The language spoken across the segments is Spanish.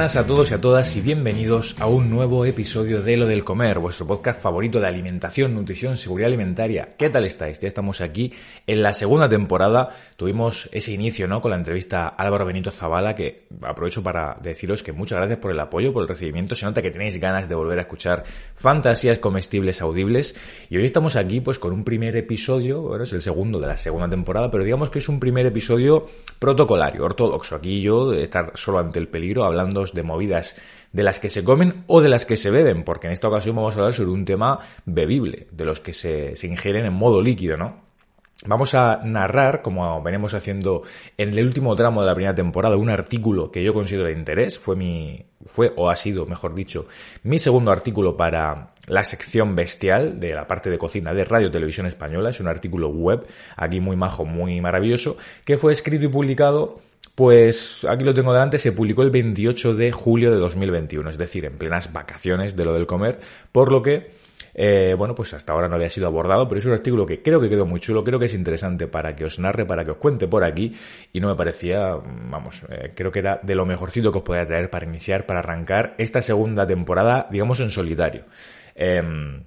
Buenas a todos y a todas y bienvenidos a un nuevo episodio de Lo del Comer, vuestro podcast favorito de alimentación, nutrición, seguridad alimentaria. ¿Qué tal estáis? Ya estamos aquí en la segunda temporada. Tuvimos ese inicio, ¿no? Con la entrevista a Álvaro Benito Zavala, que aprovecho para deciros que muchas gracias por el apoyo, por el recibimiento. Se nota que tenéis ganas de volver a escuchar fantasías comestibles audibles. Y hoy estamos aquí, pues, con un primer episodio, bueno, es el segundo de la segunda temporada, pero digamos que es un primer episodio protocolario, ortodoxo. Aquí yo de estar solo ante el peligro hablando de movidas de las que se comen o de las que se beben, porque en esta ocasión vamos a hablar sobre un tema bebible, de los que se, se ingieren en modo líquido, ¿no? Vamos a narrar, como venimos haciendo en el último tramo de la primera temporada, un artículo que yo considero de interés. Fue mi, fue o ha sido, mejor dicho, mi segundo artículo para la sección bestial de la parte de cocina de Radio Televisión Española. Es un artículo web, aquí muy majo, muy maravilloso, que fue escrito y publicado pues aquí lo tengo delante, se publicó el 28 de julio de 2021, es decir, en plenas vacaciones de lo del comer, por lo que, eh, bueno, pues hasta ahora no había sido abordado, pero es un artículo que creo que quedó muy chulo, creo que es interesante para que os narre, para que os cuente por aquí, y no me parecía, vamos, eh, creo que era de lo mejorcito que os podía traer para iniciar, para arrancar esta segunda temporada, digamos, en solitario. Em,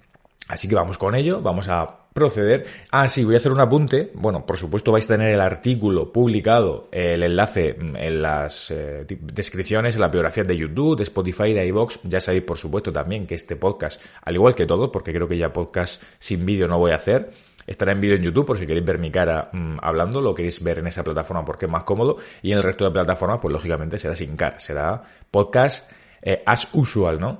así que vamos con ello, vamos a proceder. Ah, sí, voy a hacer un apunte. Bueno, por supuesto vais a tener el artículo publicado, el enlace en las eh, descripciones, en la biografía de YouTube, de Spotify, de iVoox. Ya sabéis, por supuesto, también que este podcast, al igual que todo, porque creo que ya podcast sin vídeo no voy a hacer, Estará en vídeo en YouTube por si queréis ver mi cara mm, hablando, lo queréis ver en esa plataforma porque es más cómodo. Y en el resto de plataformas, pues lógicamente será sin cara, será podcast eh, as usual, ¿no?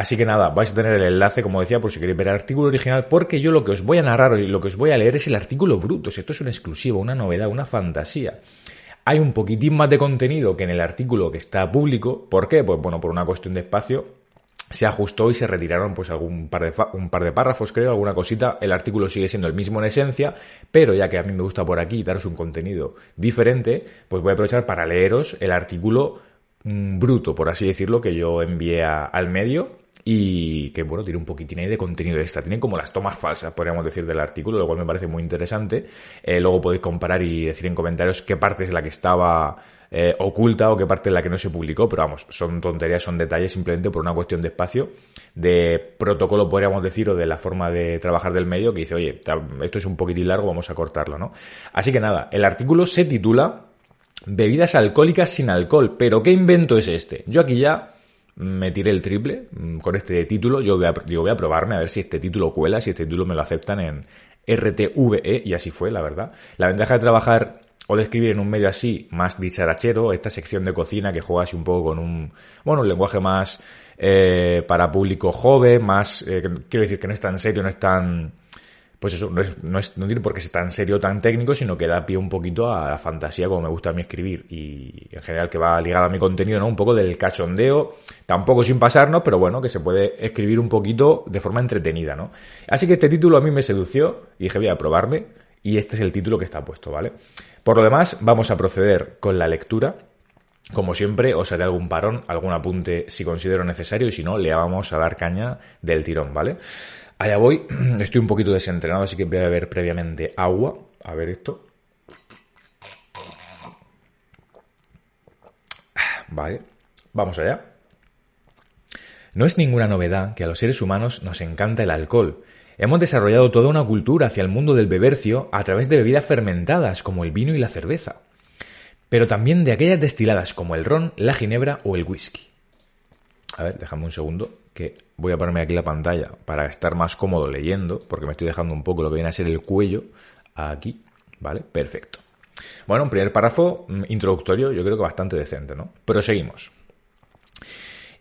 Así que nada, vais a tener el enlace, como decía, por si queréis ver el artículo original, porque yo lo que os voy a narrar y lo que os voy a leer es el artículo bruto. Esto es una exclusiva, una novedad, una fantasía. Hay un poquitín más de contenido que en el artículo que está público. ¿Por qué? Pues bueno, por una cuestión de espacio se ajustó y se retiraron pues algún par de, un par de párrafos, creo, alguna cosita. El artículo sigue siendo el mismo en esencia, pero ya que a mí me gusta por aquí daros un contenido diferente, pues voy a aprovechar para leeros el artículo mm, bruto, por así decirlo, que yo envié al medio y que bueno, tiene un poquitín ahí de contenido extra. Tienen como las tomas falsas, podríamos decir, del artículo, lo cual me parece muy interesante. Eh, luego podéis comparar y decir en comentarios qué parte es la que estaba eh, oculta o qué parte es la que no se publicó, pero vamos, son tonterías, son detalles simplemente por una cuestión de espacio, de protocolo, podríamos decir, o de la forma de trabajar del medio, que dice, oye, esto es un poquitín largo, vamos a cortarlo, ¿no? Así que nada, el artículo se titula Bebidas alcohólicas sin alcohol, pero ¿qué invento es este? Yo aquí ya me tiré el triple mm, con este título. Yo voy a, voy a probarme a ver si este título cuela, si este título me lo aceptan en RTVE, y así fue, la verdad. La ventaja de trabajar o de escribir en un medio así, más dicharachero, esta sección de cocina que juega así un poco con un, bueno, un lenguaje más eh, para público joven, más, eh, quiero decir que no es tan serio, no es tan pues eso, no, es, no, es, no tiene por qué ser tan serio tan técnico, sino que da pie un poquito a la fantasía como me gusta a mí escribir y en general que va ligado a mi contenido, ¿no? Un poco del cachondeo, tampoco sin pasarnos, pero bueno, que se puede escribir un poquito de forma entretenida, ¿no? Así que este título a mí me sedució y dije voy a probarme y este es el título que está puesto, ¿vale? Por lo demás, vamos a proceder con la lectura. Como siempre, os haré algún parón, algún apunte si considero necesario y si no, le vamos a dar caña del tirón, ¿vale? Allá voy, estoy un poquito desentrenado, así que voy a beber previamente agua. A ver esto. Vale, vamos allá. No es ninguna novedad que a los seres humanos nos encanta el alcohol. Hemos desarrollado toda una cultura hacia el mundo del bebercio a través de bebidas fermentadas como el vino y la cerveza, pero también de aquellas destiladas como el ron, la ginebra o el whisky. A ver, déjame un segundo, que voy a ponerme aquí la pantalla para estar más cómodo leyendo, porque me estoy dejando un poco lo que viene a ser el cuello aquí, ¿vale? Perfecto. Bueno, un primer párrafo mm, introductorio, yo creo que bastante decente, ¿no? Pero seguimos.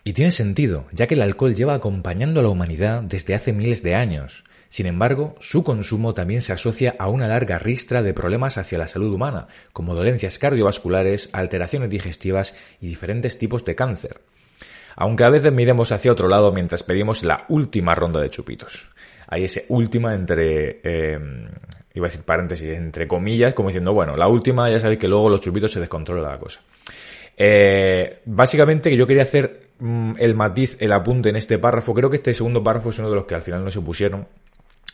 Y tiene sentido, ya que el alcohol lleva acompañando a la humanidad desde hace miles de años. Sin embargo, su consumo también se asocia a una larga ristra de problemas hacia la salud humana, como dolencias cardiovasculares, alteraciones digestivas y diferentes tipos de cáncer aunque a veces miremos hacia otro lado mientras pedimos la última ronda de chupitos. Hay ese última entre, em, iba a decir paréntesis, entre comillas, como diciendo, bueno, la última, ya sabéis que luego los chupitos se descontrola la cosa. Eh, básicamente yo quería hacer mm, el matiz, el apunte en este párrafo. Creo que este segundo párrafo es uno de los que al final no se pusieron.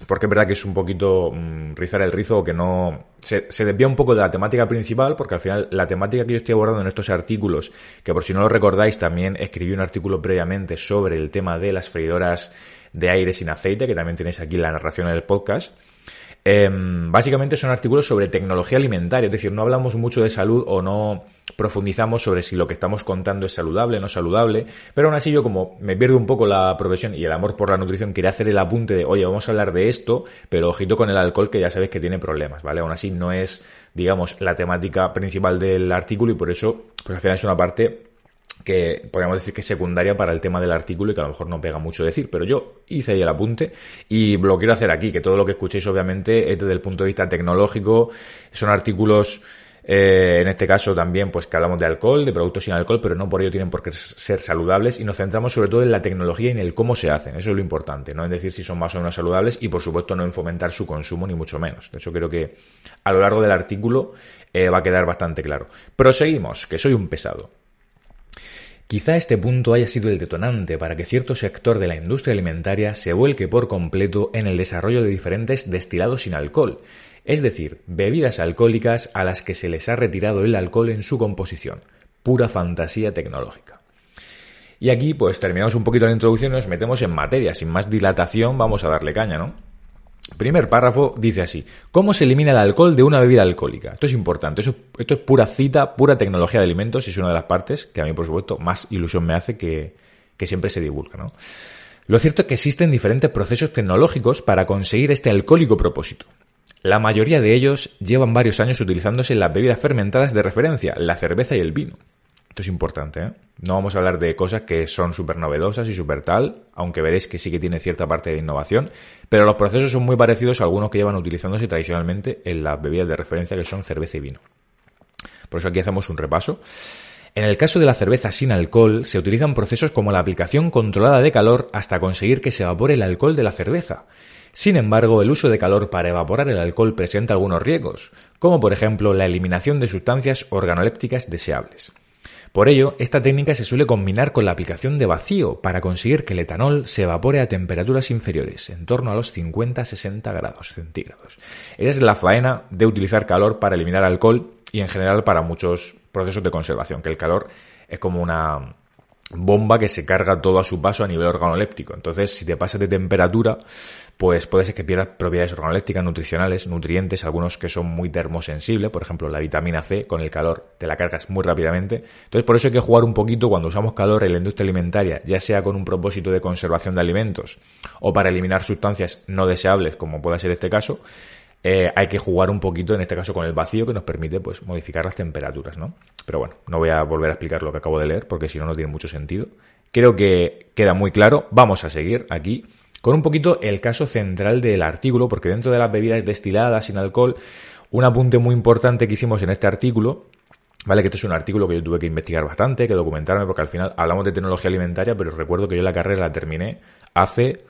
Porque es verdad que es un poquito mm, rizar el rizo o que no se, se, desvía un poco de la temática principal, porque al final la temática que yo estoy abordando en estos artículos, que por si no lo recordáis, también escribí un artículo previamente sobre el tema de las freidoras de aire sin aceite, que también tenéis aquí la narración en el podcast. Em, básicamente son artículos sobre tecnología alimentaria, es decir, no hablamos mucho de salud o no profundizamos sobre si lo que estamos contando es saludable no saludable, pero aún así yo como me pierdo un poco la profesión y el amor por la nutrición, quería hacer el apunte de, oye, vamos a hablar de esto, pero ojito con el alcohol que ya sabéis que tiene problemas, ¿vale? Aún así no es, digamos, la temática principal del artículo y por eso, pues al final es una parte que podríamos decir que es secundaria para el tema del artículo y que a lo mejor no pega mucho decir, pero yo hice ahí el apunte y lo quiero hacer aquí, que todo lo que escuchéis obviamente es desde el punto de vista tecnológico, son artículos eh, en este caso también pues que hablamos de alcohol, de productos sin alcohol, pero no por ello tienen por qué ser saludables y nos centramos sobre todo en la tecnología y en el cómo se hacen, eso es lo importante, no en decir si son más o menos saludables y por supuesto no en fomentar su consumo ni mucho menos. De hecho creo que a lo largo del artículo eh, va a quedar bastante claro. Proseguimos, que soy un pesado. Quizá este punto haya sido el detonante para que cierto sector de la industria alimentaria se vuelque por completo en el desarrollo de diferentes destilados sin alcohol, es decir, bebidas alcohólicas a las que se les ha retirado el alcohol en su composición, pura fantasía tecnológica. Y aquí pues terminamos un poquito la introducción y nos metemos en materia, sin más dilatación vamos a darle caña, ¿no? Primer párrafo dice así, ¿cómo se elimina el alcohol de una bebida alcohólica? Esto es importante, esto es pura cita, pura tecnología de alimentos y es una de las partes que a mí, por supuesto, más ilusión me hace que, que siempre se divulga. ¿no? Lo cierto es que existen diferentes procesos tecnológicos para conseguir este alcohólico propósito. La mayoría de ellos llevan varios años utilizándose las bebidas fermentadas de referencia, la cerveza y el vino. Esto es importante, ¿eh? No vamos a hablar de cosas que son súper novedosas y súper tal, aunque veréis que sí que tiene cierta parte de innovación, pero los procesos son muy parecidos a algunos que llevan utilizándose tradicionalmente en las bebidas de referencia que son cerveza y vino. Por eso aquí hacemos un repaso. En el caso de la cerveza sin alcohol, se utilizan procesos como la aplicación controlada de calor hasta conseguir que se evapore el alcohol de la cerveza. Sin embargo, el uso de calor para evaporar el alcohol presenta algunos riesgos, como por ejemplo la eliminación de sustancias organolépticas deseables. Por ello, esta técnica se suele combinar con la aplicación de vacío para conseguir que el etanol se evapore a temperaturas inferiores, en torno a los 50-60 grados centígrados. Esa es la faena de utilizar calor para eliminar alcohol y en general para muchos procesos de conservación, que el calor es como una bomba que se carga todo a su paso a nivel organoléptico. Entonces, si te pasas de temperatura, pues puede ser que pierdas propiedades organolépticas, nutricionales, nutrientes, algunos que son muy termosensibles, por ejemplo, la vitamina C con el calor te la cargas muy rápidamente. Entonces, por eso hay que jugar un poquito cuando usamos calor en la industria alimentaria, ya sea con un propósito de conservación de alimentos o para eliminar sustancias no deseables, como pueda ser este caso, eh, hay que jugar un poquito, en este caso, con el vacío que nos permite pues, modificar las temperaturas, ¿no? Pero bueno, no voy a volver a explicar lo que acabo de leer porque si no, no tiene mucho sentido. Creo que queda muy claro. Vamos a seguir aquí con un poquito el caso central del artículo, porque dentro de las bebidas destiladas sin alcohol, un apunte muy importante que hicimos en este artículo Vale, que este es un artículo que yo tuve que investigar bastante, que documentarme, porque al final hablamos de tecnología alimentaria, pero recuerdo que yo la carrera la terminé hace,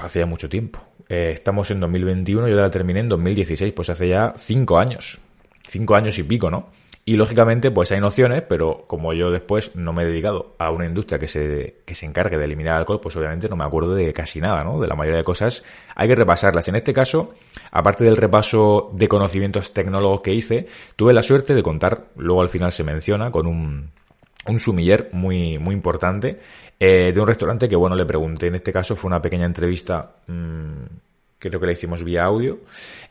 hace ya mucho tiempo. Eh, estamos en 2021, yo la terminé en 2016, pues hace ya cinco años. Cinco años y pico, ¿no? Y lógicamente, pues hay nociones, pero como yo después no me he dedicado a una industria que se, que se encargue de eliminar alcohol, pues obviamente no me acuerdo de casi nada, ¿no? De la mayoría de cosas hay que repasarlas. En este caso, aparte del repaso de conocimientos tecnólogos que hice, tuve la suerte de contar, luego al final se menciona, con un, un sumiller muy, muy importante eh, de un restaurante que, bueno, le pregunté, en este caso fue una pequeña entrevista, mmm, creo que la hicimos vía audio,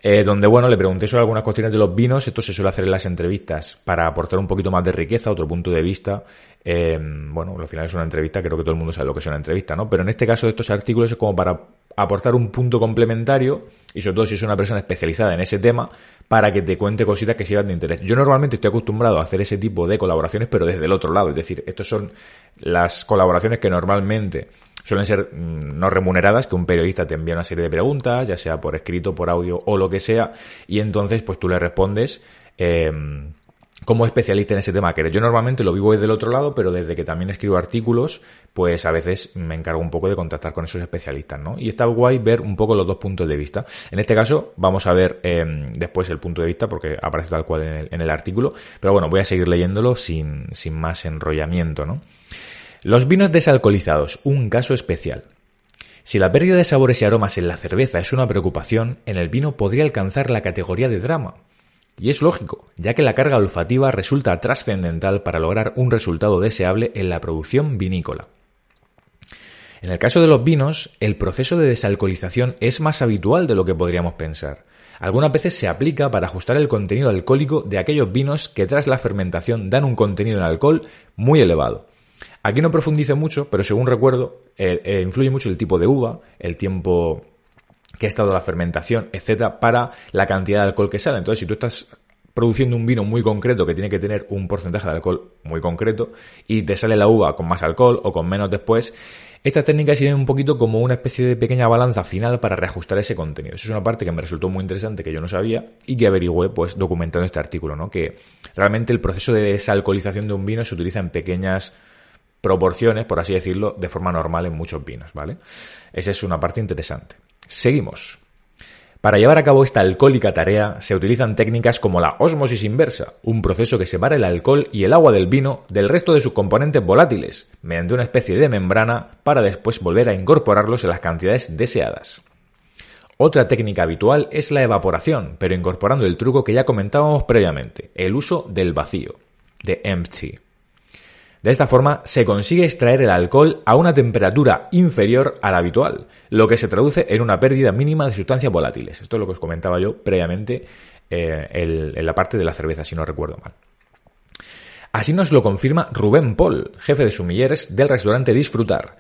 eh, donde, bueno, le pregunté sobre algunas cuestiones de los vinos, esto se suele hacer en las entrevistas. Para aportar un poquito más de riqueza, otro punto de vista, eh, bueno, al final es una entrevista, creo que todo el mundo sabe lo que es una entrevista, ¿no? Pero en este caso estos artículos es como para aportar un punto complementario y sobre todo si es una persona especializada en ese tema para que te cuente cositas que sean de interés. Yo normalmente estoy acostumbrado a hacer ese tipo de colaboraciones, pero desde el otro lado. Es decir, estas son las colaboraciones que normalmente suelen ser mm, no remuneradas, que un periodista te envía una serie de preguntas, ya sea por escrito, por audio o lo que sea, y entonces pues tú le respondes. Eh, como especialista en ese tema que Yo normalmente lo vivo desde el otro lado, pero desde que también escribo artículos, pues a veces me encargo un poco de contactar con esos especialistas, ¿no? Y está guay ver un poco los dos puntos de vista. En este caso, vamos a ver em, después el punto de vista, porque aparece tal cual en el, en el, artículo, pero bueno, voy a seguir leyéndolo sin, sin más enrollamiento, ¿no? Los vinos desalcoholizados, un caso especial. Si la pérdida de sabores y aromas en la cerveza es una preocupación, en el vino podría alcanzar la categoría de drama. Y es lógico, ya que la carga olfativa resulta trascendental para lograr un resultado deseable en la producción vinícola. En el caso de los vinos, el proceso de desalcoholización es más habitual de lo que podríamos pensar. Algunas veces se aplica para ajustar el contenido alcohólico de aquellos vinos que tras la fermentación dan un contenido en alcohol muy elevado. Aquí no profundice mucho, pero según recuerdo, eh, eh, influye mucho el tipo de uva, el tiempo que ha estado la fermentación, etcétera, para la cantidad de alcohol que sale. Entonces, si tú estás produciendo un vino muy concreto que tiene que tener un porcentaje de alcohol muy concreto y te sale la uva con más alcohol o con menos después, estas técnicas sirven un poquito como una especie de pequeña balanza final para reajustar ese contenido. Eso es una parte que me resultó muy interesante, que yo no sabía y que averigüé pues documentando este artículo, ¿no? Que realmente el proceso de desalcoholización de un vino se utiliza en pequeñas proporciones, por así decirlo, de forma normal en muchos vinos, ¿vale? Esa es una parte interesante. Seguimos. Para llevar a cabo esta alcohólica tarea se utilizan técnicas como la ósmosis inversa, un proceso que separa el alcohol y el agua del vino del resto de sus componentes volátiles, mediante una especie de membrana para después volver a incorporarlos en las cantidades deseadas. Otra técnica habitual es la evaporación, pero incorporando el truco que ya comentábamos previamente, el uso del vacío, de empty. De esta forma se consigue extraer el alcohol a una temperatura inferior a la habitual, lo que se traduce en una pérdida mínima de sustancias volátiles. Esto es lo que os comentaba yo previamente eh, en la parte de la cerveza, si no recuerdo mal. Así nos lo confirma Rubén Paul, jefe de sumilleres del restaurante Disfrutar.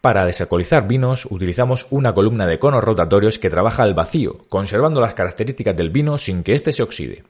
Para desalcoholizar vinos utilizamos una columna de conos rotatorios que trabaja al vacío, conservando las características del vino sin que éste se oxide.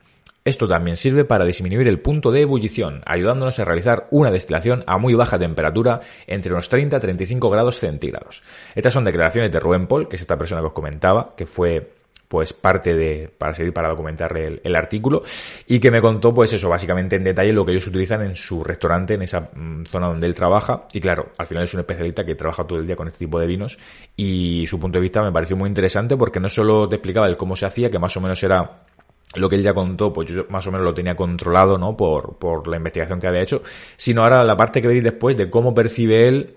Esto también sirve para disminuir el punto de ebullición, ayudándonos a realizar una destilación a muy baja temperatura entre unos 30 a 35 grados centígrados. Estas son declaraciones de Rubén Paul, que es esta persona que os comentaba, que fue pues parte de, para servir para documentar el, el, artículo y que me contó pues eso, básicamente en detalle lo que ellos utilizan en su restaurante, en esa mm, zona donde él trabaja y claro, al final es un especialista que trabaja todo el día con este tipo de vinos y su punto de vista me pareció muy interesante porque no solo te explicaba el cómo se hacía, que más o menos era lo que él ya contó, pues yo más o menos lo tenía controlado, ¿no? Por, por la investigación que había hecho, sino ahora la parte que veréis después de cómo percibe él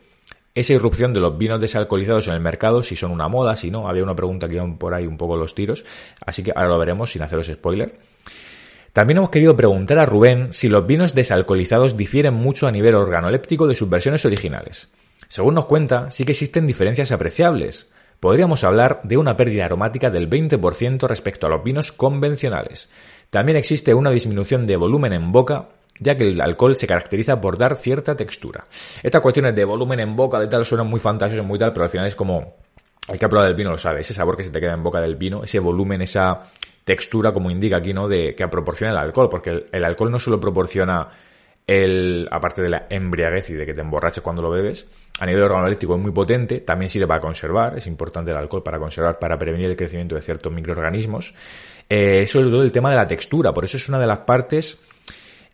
esa irrupción de los vinos desalcoholizados en el mercado, si son una moda, si no, había una pregunta que iban por ahí un poco los tiros, así que ahora lo veremos sin haceros spoiler. También hemos querido preguntar a Rubén si los vinos desalcoholizados difieren mucho a nivel organoléptico de sus versiones originales. Según nos cuenta, sí que existen diferencias apreciables, podríamos hablar de una pérdida aromática del 20% respecto a los vinos convencionales. También existe una disminución de volumen en boca, ya que el alcohol se caracteriza por dar cierta textura. Estas cuestiones de volumen en boca, de tal, suenan muy fantasiosas, muy tal, pero al final es como... El que ha el vino lo sabe, ese sabor que se te queda en boca del vino, ese volumen, esa textura, como indica aquí, ¿no? De que proporciona el alcohol, porque el alcohol no solo proporciona el, aparte de la embriaguez y de que te emborraches cuando lo bebes, a nivel organoléptico es muy potente, también sirve para conservar, es importante el alcohol para conservar, para prevenir el crecimiento de ciertos microorganismos. Eh, sobre todo el tema de la textura, por eso es una de las partes,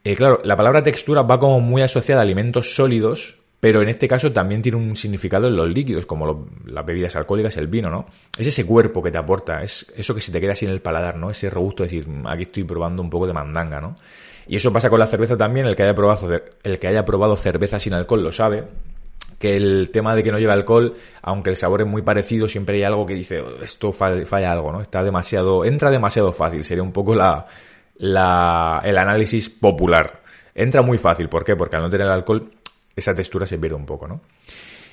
eh, claro, la palabra textura va como muy asociada a alimentos sólidos, pero en este caso también tiene un significado en los líquidos, como las bebidas alcohólicas, el vino, ¿no? Es ese cuerpo que te aporta, es eso que se te queda así en el paladar, ¿no? Ese robusto decir, mm, aquí estoy probando un poco de mandanga, ¿no? Y eso pasa con la cerveza también, el que haya probado, el que haya probado cerveza sin alcohol lo sabe, que el tema de que no lleva alcohol, aunque el sabor es muy parecido, siempre hay algo que dice, oh, esto falla, algo, ¿no? Está demasiado, entra demasiado fácil, sería un poco la, la, el análisis popular. Entra muy fácil, ¿por qué? Porque al no tener alcohol, esa textura se pierde un poco, ¿no?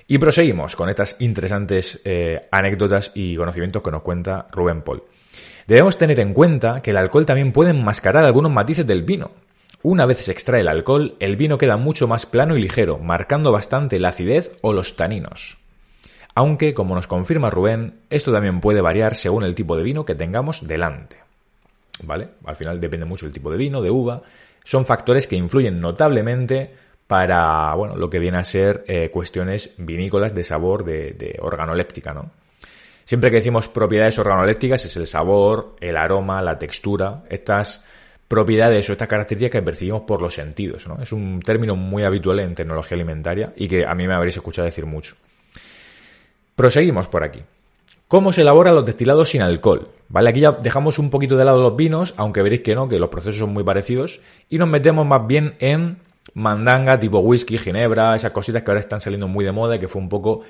Y proseguimos con estas interesantes eh, anécdotas y conocimientos que nos cuenta Rubén Paul. Debemos tener en cuenta que el alcohol también puede enmascarar algunos matices del vino. Una vez se extrae el alcohol, el vino queda mucho más plano y ligero, marcando bastante la acidez o los taninos. Aunque, como nos confirma Rubén, esto también puede variar según el tipo de vino que tengamos delante. ¿Vale? Al final depende mucho del tipo de vino, de uva. Son factores que influyen notablemente para, bueno, lo que viene a ser eh, cuestiones vinícolas de sabor, de, organoléptica, ¿no? Siempre que decimos propiedades organolépticas es el sabor, el aroma, la textura, estas propiedades o estas características que percibimos por los sentidos. ¿no? Es un término muy habitual en tecnología alimentaria y que a mí me habréis escuchado decir mucho. Proseguimos por aquí. ¿Cómo se elaboran los destilados sin alcohol? ¿Vale? Aquí ya dejamos un poquito de lado los vinos, aunque veréis que no, que los procesos son muy parecidos, y nos metemos más bien en mandanga tipo whisky, ginebra, esas cositas que ahora están saliendo muy de moda y que fue un poco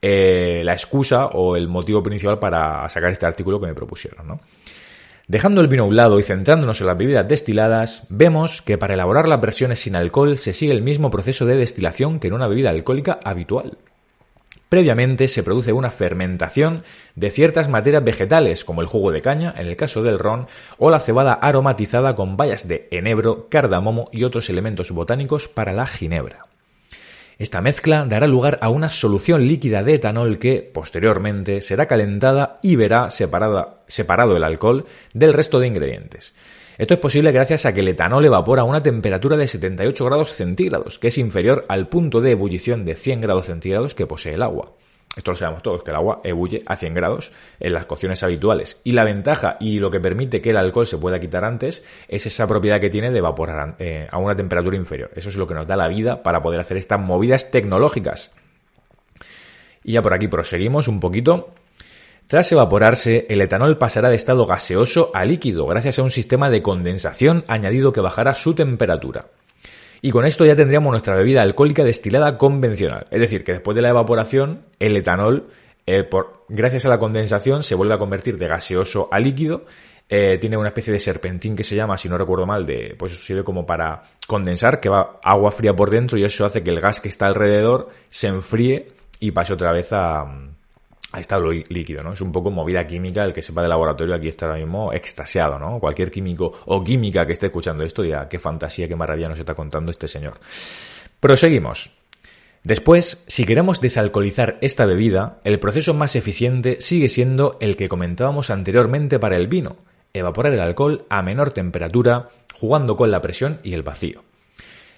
eh, la excusa o el motivo principal para sacar este artículo que me propusieron, ¿no? Dejando el vino a un lado y centrándonos en las bebidas destiladas, vemos que para elaborar las versiones sin alcohol se sigue el mismo proceso de destilación que en una bebida alcohólica habitual. Previamente se produce una fermentación de ciertas materias vegetales, como el jugo de caña, en el caso del ron, o la cebada aromatizada con bayas de enebro, cardamomo y otros elementos botánicos para la ginebra. Esta mezcla dará lugar a una solución líquida de etanol que, posteriormente, será calentada y verá separado el alcohol del resto de ingredientes. Esto es posible gracias a que el etanol evapora a una temperatura de 78 grados centígrados, que es inferior al punto de ebullición de 100 grados centígrados que posee el agua. Esto lo sabemos todos, que el agua ebulle a 100 grados en las cocciones habituales. Y la ventaja y lo que permite que el alcohol se pueda quitar antes es esa propiedad que tiene de evaporar eh, a una temperatura inferior. Eso es lo que nos da la vida para poder hacer estas movidas tecnológicas. Y ya por aquí proseguimos un poquito. Tras evaporarse, el etanol pasará de estado gaseoso a líquido gracias a un sistema de condensación añadido que bajará su temperatura. Y con esto ya tendríamos nuestra bebida alcohólica destilada convencional. Es decir, que después de la evaporación, el etanol, eh, gracias a la condensación, se vuelve a convertir de gaseoso a líquido. Eh, tiene una especie de serpentín que se llama, si no recuerdo mal, de, pues sirve como para condensar, que va agua fría por dentro y eso hace que el gas que está alrededor se enfríe y pase otra vez a estado líquido, ¿no? Es un poco movida química, el que sepa de laboratorio aquí está ahora mismo extasiado, ¿no? Cualquier químico o química que esté escuchando esto dirá, qué fantasía, qué maravilla nos está contando este señor. Proseguimos. Después, si queremos desalcoholizar esta bebida, el proceso más eficiente sigue siendo el que comentábamos anteriormente para el vino, evaporar el alcohol a menor temperatura, jugando con la presión y el vacío.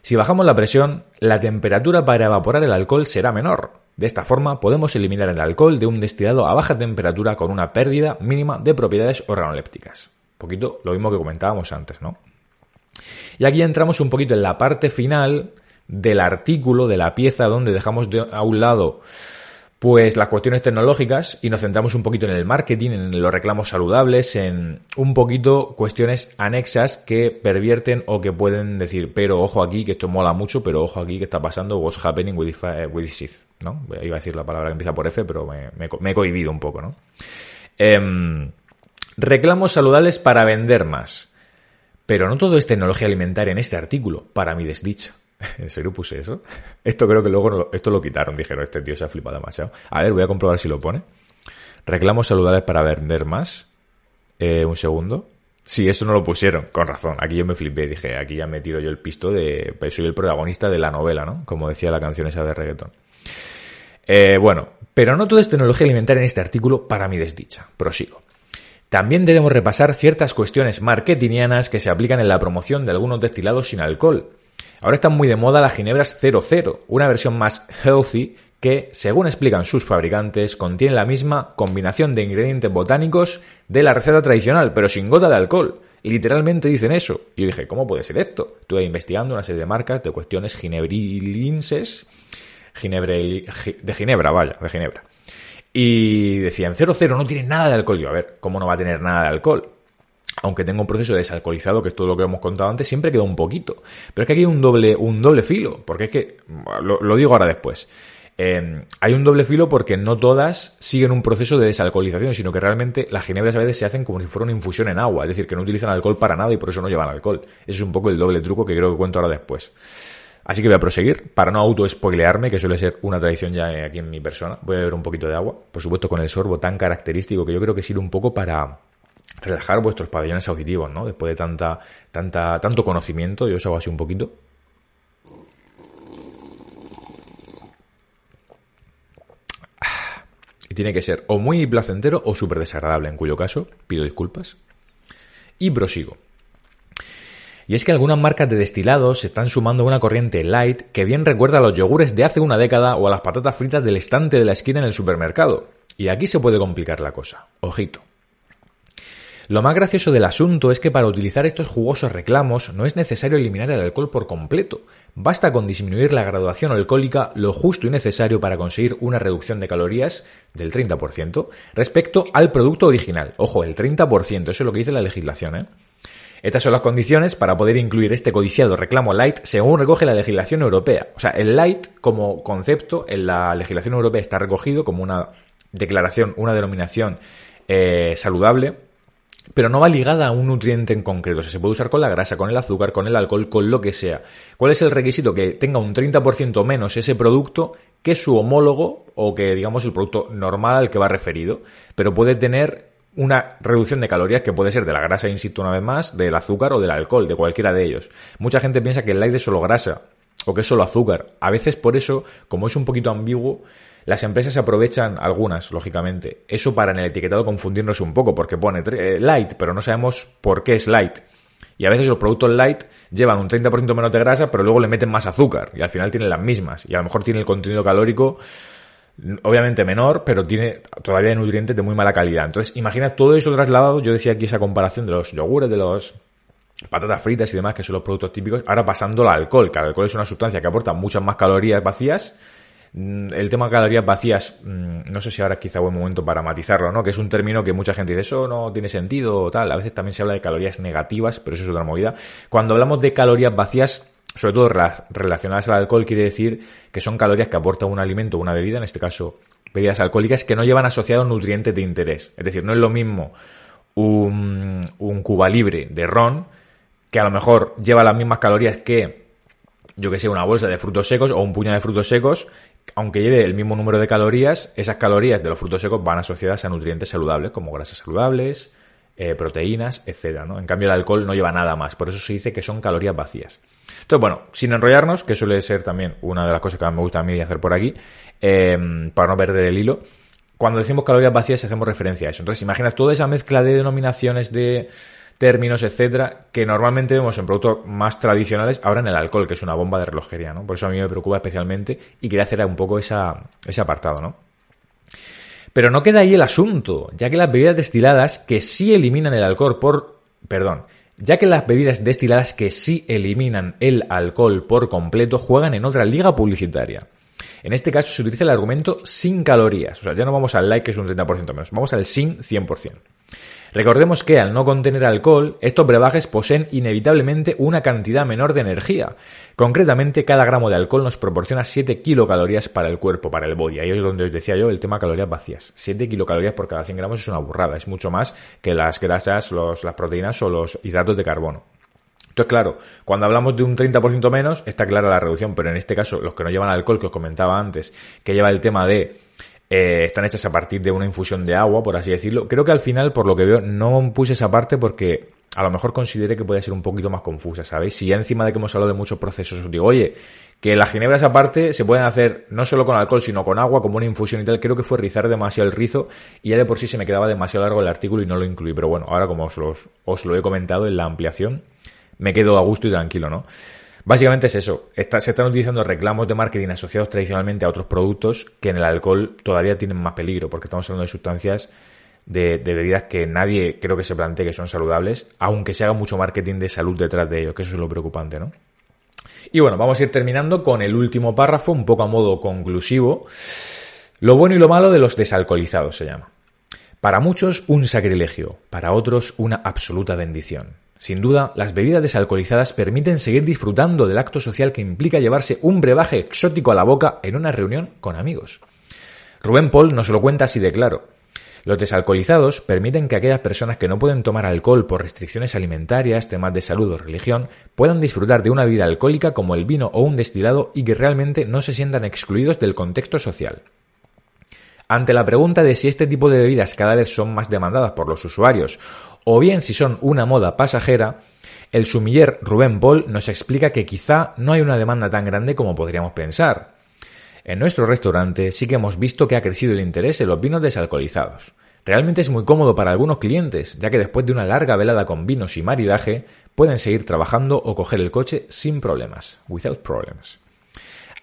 Si bajamos la presión, la temperatura para evaporar el alcohol será menor, de esta forma podemos eliminar el alcohol de un destilado a baja temperatura con una pérdida mínima de propiedades organolépticas. Un poquito lo mismo que comentábamos antes, ¿no? Y aquí entramos un poquito en la parte final del artículo, de la pieza, donde dejamos de, a un lado pues las cuestiones tecnológicas y nos centramos un poquito en el marketing, en los reclamos saludables, en un poquito cuestiones anexas que pervierten o que pueden decir, pero ojo aquí que esto mola mucho, pero ojo aquí que está pasando, what's happening with, this, ¿no? Iba a decir la palabra que empieza por F, pero me, he cohibido un poco, ¿no? Em, reclamos saludables para vender más. Pero no todo es tecnología alimentaria en este artículo, para mi desdicha. ¿En serio puse eso? Esto creo que luego esto lo quitaron. Dijeron, este tío se ha flipado demasiado. A ver, voy a comprobar si lo pone. Reclamos saludables para vender más. Eh, un segundo. Sí, eso no lo pusieron, con razón. Aquí yo me flipé, dije, aquí ya he metido yo el pisto de. Pues soy el protagonista de la novela, ¿no? Como decía la canción esa de reggaeton. Eh, bueno, pero no todo es tecnología alimentaria en este artículo para mi desdicha. Prosigo. También debemos repasar ciertas cuestiones marketingianas que se aplican en la promoción de algunos destilados sin alcohol. Ahora están muy de moda las ginebras 00, una versión más healthy que, según explican sus fabricantes, contiene la misma combinación de ingredientes botánicos de la receta tradicional, pero sin gota de alcohol. Literalmente dicen eso. Y yo dije, ¿cómo puede ser esto? Estuve investigando una serie de marcas de cuestiones ginebrilinses, ginebre, de Ginebra, vaya, de Ginebra. Y decían, 00 no tiene nada de alcohol. yo, a ver, ¿cómo no va a tener nada de alcohol? Aunque tenga un proceso desalcoholizado, que es todo lo que hemos contado antes, siempre queda un poquito. Pero es que aquí hay un doble, un doble filo, porque es que, lo, digo ahora después, eh, hay un doble filo porque no todas siguen un proceso de desalcoholización, sino que realmente las ginebras a veces se hacen como si fuera una infusión en agua, es decir, que no utilizan alcohol para nada y por eso no llevan alcohol. Ese es un poco el doble truco que creo que cuento ahora después. Así que voy a proseguir, para no auto-spoilearme, que suele ser una tradición ya aquí en mi persona. Voy a beber un poquito de agua, por supuesto con el sorbo tan característico que yo creo que sirve un poco para, relajar vuestros pabellones auditivos, ¿no? Después de tanta, tanta, tanto conocimiento, yo os hago así un poquito. Y tiene que ser o muy placentero o súper desagradable, en cuyo caso pido disculpas. Y prosigo. Y es que algunas marcas de destilados se están sumando a una corriente light que bien recuerda a los yogures de hace una década o a las patatas fritas del estante de la esquina en el supermercado. Y aquí se puede complicar la cosa. Ojito. Lo más gracioso del asunto es que para utilizar estos jugosos reclamos no es necesario eliminar el alcohol por completo. Basta con disminuir la graduación alcohólica lo justo y necesario para conseguir una reducción de calorías del 30% respecto al producto original. Ojo, el 30%, eso es lo que dice la legislación, ¿eh? Estas son las condiciones para poder incluir este codiciado reclamo light según recoge la legislación europea. O sea, el light como concepto en la legislación europea está recogido como una declaración, una denominación eh, saludable, pero no va ligada a un nutriente en concreto. O sea, se puede usar con la grasa, con el azúcar, con el alcohol, con lo que sea. ¿Cuál es el requisito? Que tenga un 30% menos ese producto que su homólogo o que digamos el producto normal al que va referido, pero puede tener una reducción de calorías que puede ser de la grasa, insisto una vez más, del azúcar o del alcohol, de cualquiera de ellos. Mucha gente piensa que el light es solo grasa o que es solo azúcar. A veces por eso, como es un poquito ambiguo, las empresas aprovechan, algunas, lógicamente, eso para en el etiquetado confundirnos un poco, porque pone eh, light, pero no sabemos por qué es light. Y a veces los productos light llevan un 30% menos de grasa, pero luego le meten más azúcar y al final tienen las mismas. Y a lo mejor tiene el contenido calórico obviamente menor, pero tiene todavía nutrientes de muy mala calidad. Entonces, imagina todo eso trasladado, yo decía aquí esa comparación de los yogures, de los patatas fritas y demás, que son los productos típicos, ahora pasando al alcohol, que el alcohol es una sustancia que aporta muchas más calorías vacías. Mm, el tema de calorías vacías, mm, no sé si ahora es quizá buen momento para matizarlo, ¿no? Que es un término que mucha gente dice, eso no tiene sentido o tal. A veces también se habla de calorías negativas, pero eso es otra movida. Cuando hablamos de calorías vacías, sobre todo relacionadas al alcohol, quiere decir que son calorías que aporta un alimento o una bebida, en este caso bebidas alcohólicas, que no llevan asociados nutrientes de interés. Es decir, no es lo mismo un, un Cuba libre de ron, que a lo mejor lleva las mismas calorías que, yo que sé, una bolsa de frutos secos o un puñado de frutos secos, aunque lleve el mismo número de calorías, esas calorías de los frutos secos van asociadas a nutrientes saludables, como grasas saludables, eh, proteínas, ¿no? En cambio, el alcohol no lleva nada más, por eso se dice que son calorías vacías. Entonces, bueno, sin enrollarnos, que suele ser también una de las cosas que me gusta a mí hacer por aquí, em, para no perder el hilo, cuando decimos calorías vacías hacemos referencia a eso. Entonces, imagina toda esa mezcla de denominaciones, de términos, etcétera, que normalmente vemos en productos más tradicionales, ahora en el alcohol, que es una bomba de relojería, ¿no? Por eso a mí me preocupa especialmente y quería hacer un poco esa, ese apartado, ¿no? Pero no queda ahí el asunto, ya que las bebidas destiladas que sí eliminan el alcohol por... Perdón, ya que las bebidas destiladas que sí eliminan el alcohol por completo juegan en otra liga publicitaria. En este caso se utiliza el argumento sin calorías, o sea, ya no vamos al like que es un 30% menos, vamos al sin 100%. Recordemos que al no contener alcohol, estos brebajes poseen inevitablemente una cantidad menor de energía. Concretamente, cada gramo de alcohol nos proporciona 7 kilocalorías para el cuerpo, para el body. Ahí es donde os decía yo el tema calorías vacías. 7 kilocalorías por cada 100 gramos es una burrada, es mucho más que las grasas, las proteínas o los hidratos de carbono. Entonces, claro, cuando hablamos de un 30% menos, está clara la reducción, pero en este caso, los que no llevan alcohol, que os comentaba antes, que lleva el tema de eh, están hechas a partir de una infusión de agua, por así decirlo. Creo que al final, por lo que veo, no puse esa parte porque a lo mejor consideré que puede ser un poquito más confusa, ¿sabéis? Si encima de que hemos hablado de muchos procesos os digo, oye, que las ginebras aparte se pueden hacer no solo con alcohol, sino con agua, como una infusión y tal, creo que fue rizar demasiado el rizo y ya de por sí se me quedaba demasiado largo el artículo y no lo incluí. Pero bueno, ahora como os, os lo he comentado en la ampliación, me quedo a gusto y tranquilo, ¿no? Básicamente es eso. se están utilizando reclamos de marketing asociados tradicionalmente a otros productos que en el alcohol todavía tienen más peligro, porque estamos hablando de sustancias de, bebidas que nadie creo que se plantee que son saludables, aunque se haga mucho marketing de salud detrás de ellos, que eso es lo preocupante, ¿no? Y bueno, vamos a ir terminando con el último párrafo, un poco a modo conclusivo. Lo bueno y lo malo de los desalcoholizados se llama. Para muchos un sacrilegio, para otros una absoluta bendición. Sin duda, las bebidas desalcoholizadas permiten seguir disfrutando del acto social que implica llevarse un brebaje exótico a la boca en una reunión con amigos. Rubén Paul nos lo cuenta así de claro. Los desalcoholizados permiten que aquellas personas que no pueden tomar alcohol por restricciones alimentarias, temas de salud o religión, puedan disfrutar de una vida alcohólica como el vino o un destilado y que realmente no se sientan excluidos del contexto social. Ante la pregunta de si este tipo de bebidas cada vez son más demandadas por los usuarios o bien si son una moda pasajera, el sumiller Rubén Paul nos explica que quizá no hay una demanda tan grande como podríamos pensar. En nuestro restaurante sí que hemos visto que ha crecido el interés en los vinos desalcoholizados. Realmente es muy cómodo para algunos clientes, ya que después de una larga velada con vinos y maridaje, pueden seguir trabajando o coger el coche sin problemas.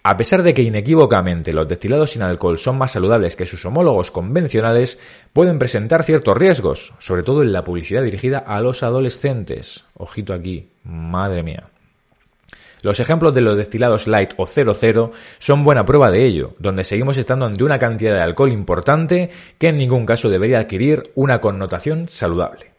A pesar de que inequívocamente los destilados sin alcohol son más saludables que sus homólogos convencionales, pueden presentar ciertos riesgos, sobre todo en la publicidad dirigida a los adolescentes. Ojito aquí, madre mía. Los ejemplos de los destilados light o 00 son buena prueba de ello, donde seguimos estando ante una cantidad de alcohol importante que en ningún caso debería adquirir una connotación saludable.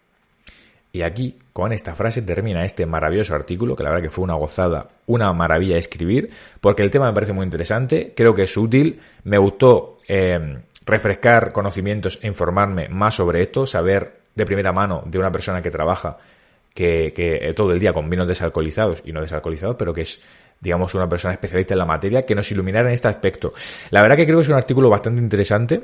Y aquí, con esta frase, termina este maravilloso artículo, que la verdad que fue una gozada, una maravilla escribir, porque el tema me parece muy interesante, creo que es útil, me gustó eh, refrescar conocimientos e informarme más sobre esto, saber de primera mano de una persona que trabaja que, que todo el día con vinos desalcoholizados y no desalcoholizados, pero que es digamos, una persona especialista en la materia que nos iluminara en este aspecto. La verdad que creo que es un artículo bastante interesante,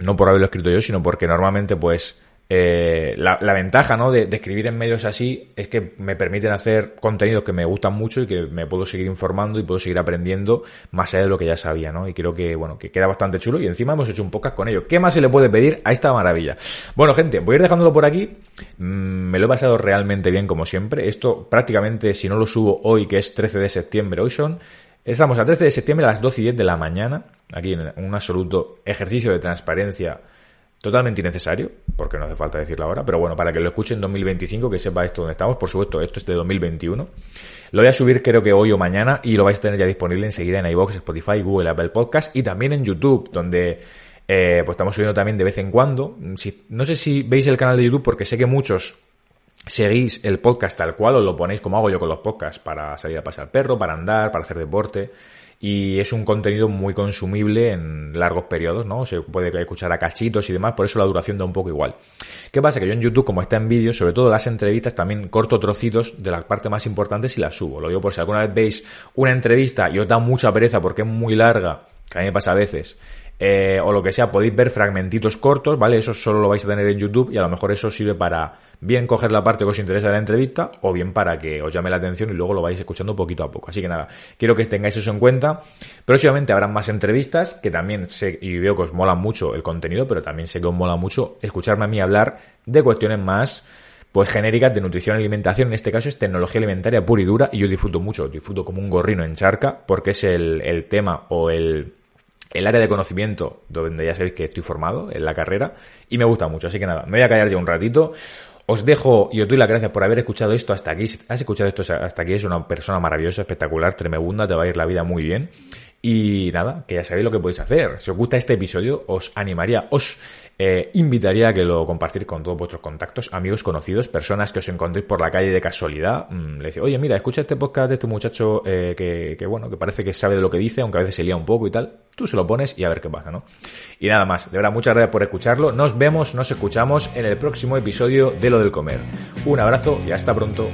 no por haberlo escrito yo, sino porque normalmente, pues, eh, la, ventaja ¿no? de, escribir en medios así es que me permiten hacer contenidos que me gustan mucho y que me puedo seguir informando y puedo seguir aprendiendo más allá de lo que ya sabía, ¿no? Y creo que, bueno, que queda bastante chulo y encima hemos hecho un podcast con ello. ¿Qué más se le puede pedir a esta maravilla? Bueno, gente, voy a ir dejándolo por aquí. Mm, me lo he pasado realmente bien como siempre. Esto prácticamente, si no lo subo hoy, que es 13 de septiembre, hoy son... Estamos a 13 de septiembre a las 12 y 10 de la mañana, aquí en un absoluto ejercicio de transparencia Totalmente innecesario, porque no hace falta decirlo ahora, pero bueno, para que lo escuche en 2025, que sepa esto donde estamos, por supuesto, esto es de 2021. Lo voy a subir creo que hoy o mañana y lo vais a tener ya disponible enseguida en iVoox, Spotify, Google, Apple Podcast y también en YouTube, donde eh, pues estamos subiendo también de vez en cuando. Si, no sé si veis el canal de YouTube, porque sé que muchos seguís el podcast tal cual, os lo ponéis como hago yo con los podcasts, para salir a pasar perro, para andar, para hacer deporte y es un contenido muy consumible en largos periodos, ¿no? Se puede escuchar a cachitos y demás, por eso la duración da un poco igual. ¿Qué pasa? Que yo en YouTube, como está en vídeo, sobre todo las entrevistas, también corto trocitos de las partes más importantes y las subo. Lo digo por si alguna vez veis una entrevista y os da mucha pereza porque es muy larga, que a mí me pasa a veces, eh, o lo que sea, podéis ver fragmentitos cortos, ¿vale? Eso solo lo vais a tener en YouTube y a lo mejor eso sirve para bien coger la parte que os interesa de la entrevista o bien para que os llame la atención y luego lo vais escuchando poquito a poco. Así que nada, quiero que tengáis eso en cuenta. Próximamente habrá más entrevistas que también sé y veo que os mola mucho el contenido, pero también sé que os mola mucho escucharme a mí hablar de cuestiones más pues genéricas de nutrición y alimentación, en este caso es tecnología alimentaria pura y dura y yo disfruto mucho, disfruto como un gorrino en charca porque es el tema o el, el área de conocimiento donde ya sabéis que estoy formado en la carrera y me gusta mucho. Así que nada, me voy a callar ya un ratito. Os dejo y os doy las gracias por haber escuchado esto hasta aquí. Has escuchado esto hasta aquí, es una persona maravillosa, espectacular, tremenda, te va a ir la vida muy bien. Y nada, que ya sabéis lo que podéis hacer. Si os gusta este episodio, os animaría, os eh, invitaría a que lo compartir con todos vuestros contactos, amigos, conocidos, personas que os encontréis por la calle de casualidad. Mm, le decís, oye, mira, escucha este podcast de este muchacho eh, que, que, bueno, que parece que sabe de lo que dice, aunque a veces se lía un poco y tal. Tú se lo pones y a ver qué pasa, ¿no? Y nada más. De verdad, muchas gracias por escucharlo. Nos vemos, nos escuchamos en el próximo episodio de Lo del Comer. Un abrazo y hasta pronto.